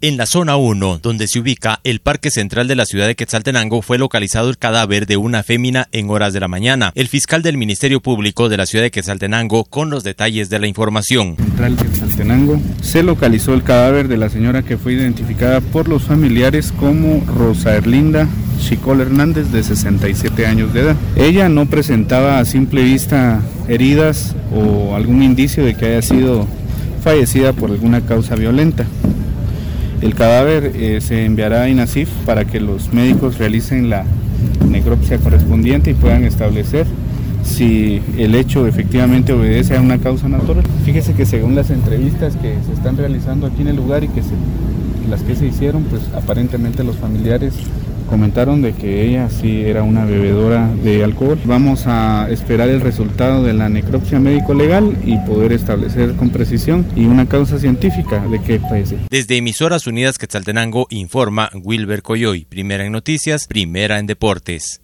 En la zona 1, donde se ubica el Parque Central de la ciudad de Quetzaltenango, fue localizado el cadáver de una fémina en horas de la mañana. El fiscal del Ministerio Público de la ciudad de Quetzaltenango con los detalles de la información. Central Quetzaltenango se localizó el cadáver de la señora que fue identificada por los familiares como Rosa Erlinda Chicol Hernández de 67 años de edad. Ella no presentaba a simple vista heridas o algún indicio de que haya sido fallecida por alguna causa violenta. El cadáver eh, se enviará a INASIF para que los médicos realicen la necropsia correspondiente y puedan establecer si el hecho efectivamente obedece a una causa natural. Fíjese que según las entrevistas que se están realizando aquí en el lugar y que las que se hicieron, pues aparentemente los familiares comentaron de que ella sí era una bebedora de alcohol. Vamos a esperar el resultado de la necropsia médico-legal y poder establecer con precisión y una causa científica de qué fallece. Desde Emisoras Unidas Quetzaltenango informa Wilber Coyoy, primera en noticias, primera en deportes.